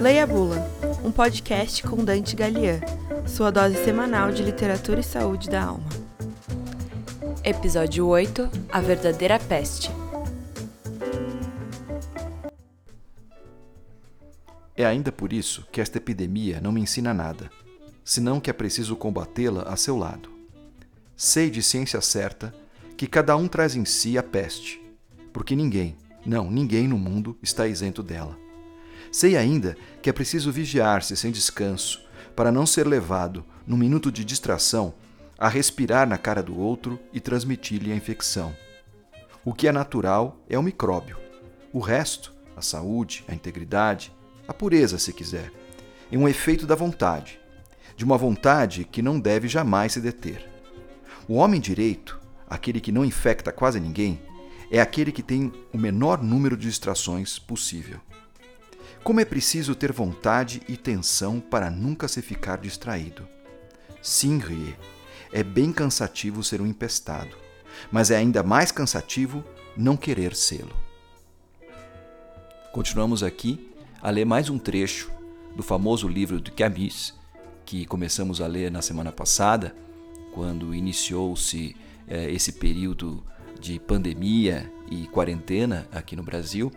Leia a Bula, um podcast com Dante Galian, sua dose semanal de literatura e saúde da alma. Episódio 8 A Verdadeira Peste. É ainda por isso que esta epidemia não me ensina nada, senão que é preciso combatê-la a seu lado. Sei de ciência certa que cada um traz em si a peste, porque ninguém, não, ninguém no mundo está isento dela. Sei ainda que é preciso vigiar-se sem descanso, para não ser levado, num minuto de distração, a respirar na cara do outro e transmitir-lhe a infecção. O que é natural é o micróbio. O resto, a saúde, a integridade, a pureza, se quiser, é um efeito da vontade, de uma vontade que não deve jamais se deter. O homem direito, aquele que não infecta quase ninguém, é aquele que tem o menor número de distrações possível. Como é preciso ter vontade e tensão para nunca se ficar distraído. Sim, Rie, é bem cansativo ser um empestado, mas é ainda mais cansativo não querer sê-lo. Continuamos aqui a ler mais um trecho do famoso livro de Camus, que começamos a ler na semana passada, quando iniciou-se eh, esse período de pandemia e quarentena aqui no Brasil,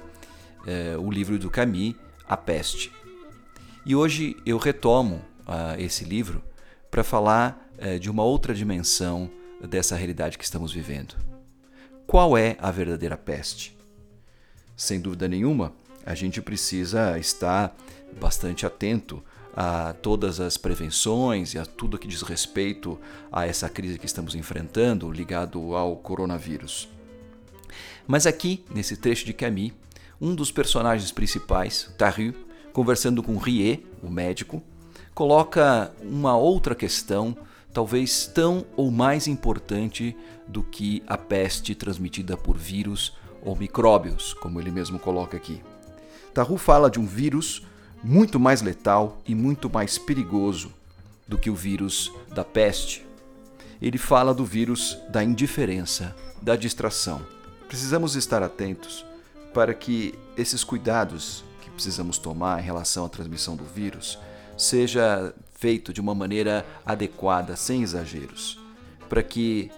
eh, o livro do Camus, a Peste. E hoje eu retomo uh, esse livro para falar uh, de uma outra dimensão dessa realidade que estamos vivendo. Qual é a verdadeira peste? Sem dúvida nenhuma, a gente precisa estar bastante atento a todas as prevenções e a tudo que diz respeito a essa crise que estamos enfrentando ligado ao coronavírus. Mas aqui, nesse trecho de Camus, um dos personagens principais, Tarru, conversando com Rie, o médico, coloca uma outra questão, talvez tão ou mais importante do que a peste transmitida por vírus ou micróbios, como ele mesmo coloca aqui. Tarru fala de um vírus muito mais letal e muito mais perigoso do que o vírus da peste. Ele fala do vírus da indiferença, da distração. Precisamos estar atentos para que esses cuidados que precisamos tomar em relação à transmissão do vírus seja feito de uma maneira adequada, sem exageros, para que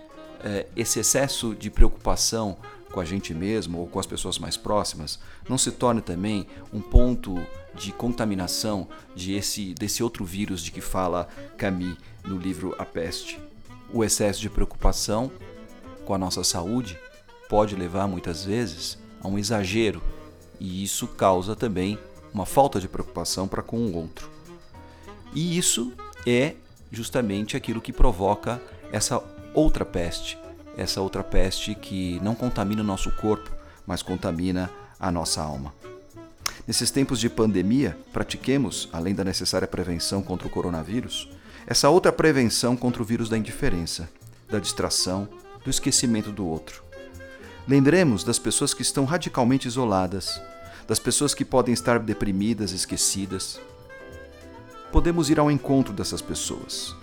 eh, esse excesso de preocupação com a gente mesmo ou com as pessoas mais próximas não se torne também um ponto de contaminação de esse desse outro vírus de que fala Camus no livro A Peste. O excesso de preocupação com a nossa saúde pode levar muitas vezes a um exagero, e isso causa também uma falta de preocupação para com o outro. E isso é justamente aquilo que provoca essa outra peste, essa outra peste que não contamina o nosso corpo, mas contamina a nossa alma. Nesses tempos de pandemia, pratiquemos, além da necessária prevenção contra o coronavírus, essa outra prevenção contra o vírus da indiferença, da distração, do esquecimento do outro. Lembremos das pessoas que estão radicalmente isoladas, das pessoas que podem estar deprimidas, esquecidas. Podemos ir ao encontro dessas pessoas.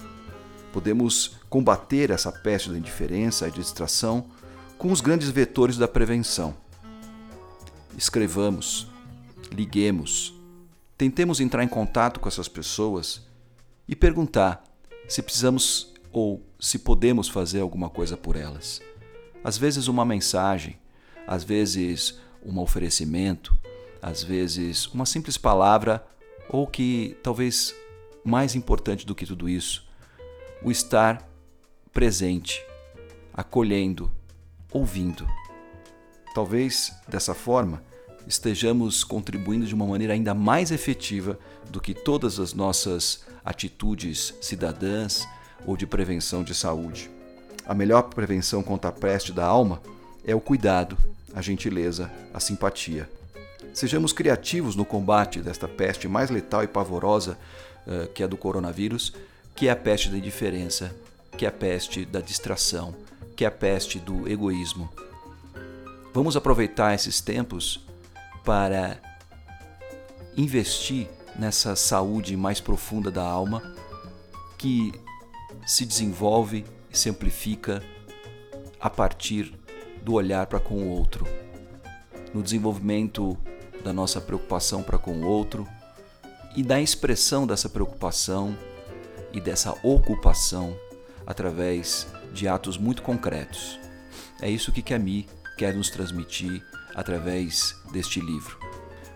Podemos combater essa peste da indiferença e distração com os grandes vetores da prevenção. Escrevamos, liguemos, tentemos entrar em contato com essas pessoas e perguntar se precisamos ou se podemos fazer alguma coisa por elas. Às vezes, uma mensagem, às vezes, um oferecimento, às vezes, uma simples palavra, ou que talvez mais importante do que tudo isso, o estar presente, acolhendo, ouvindo. Talvez dessa forma estejamos contribuindo de uma maneira ainda mais efetiva do que todas as nossas atitudes cidadãs ou de prevenção de saúde. A melhor prevenção contra a peste da alma é o cuidado, a gentileza, a simpatia. Sejamos criativos no combate desta peste mais letal e pavorosa uh, que é a do coronavírus, que é a peste da indiferença, que é a peste da distração, que é a peste do egoísmo. Vamos aproveitar esses tempos para investir nessa saúde mais profunda da alma que se desenvolve e se a partir do olhar para com o outro, no desenvolvimento da nossa preocupação para com o outro, e da expressão dessa preocupação e dessa ocupação através de atos muito concretos. É isso que Camus quer nos transmitir através deste livro.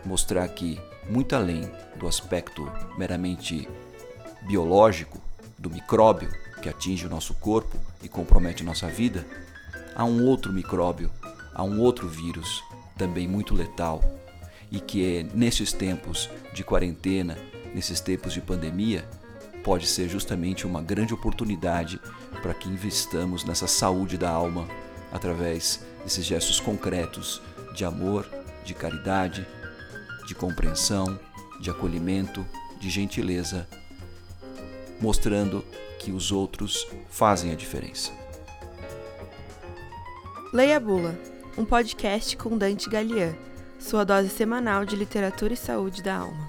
Mostrar que, muito além do aspecto meramente biológico, do micróbio que atinge o nosso corpo e compromete nossa vida, há um outro micróbio, há um outro vírus, também muito letal, e que é, nesses tempos de quarentena, nesses tempos de pandemia, pode ser justamente uma grande oportunidade para que investamos nessa saúde da alma através desses gestos concretos de amor, de caridade, de compreensão, de acolhimento, de gentileza, mostrando que os outros fazem a diferença. Leia a Bula, um podcast com Dante Galian, sua dose semanal de literatura e saúde da alma.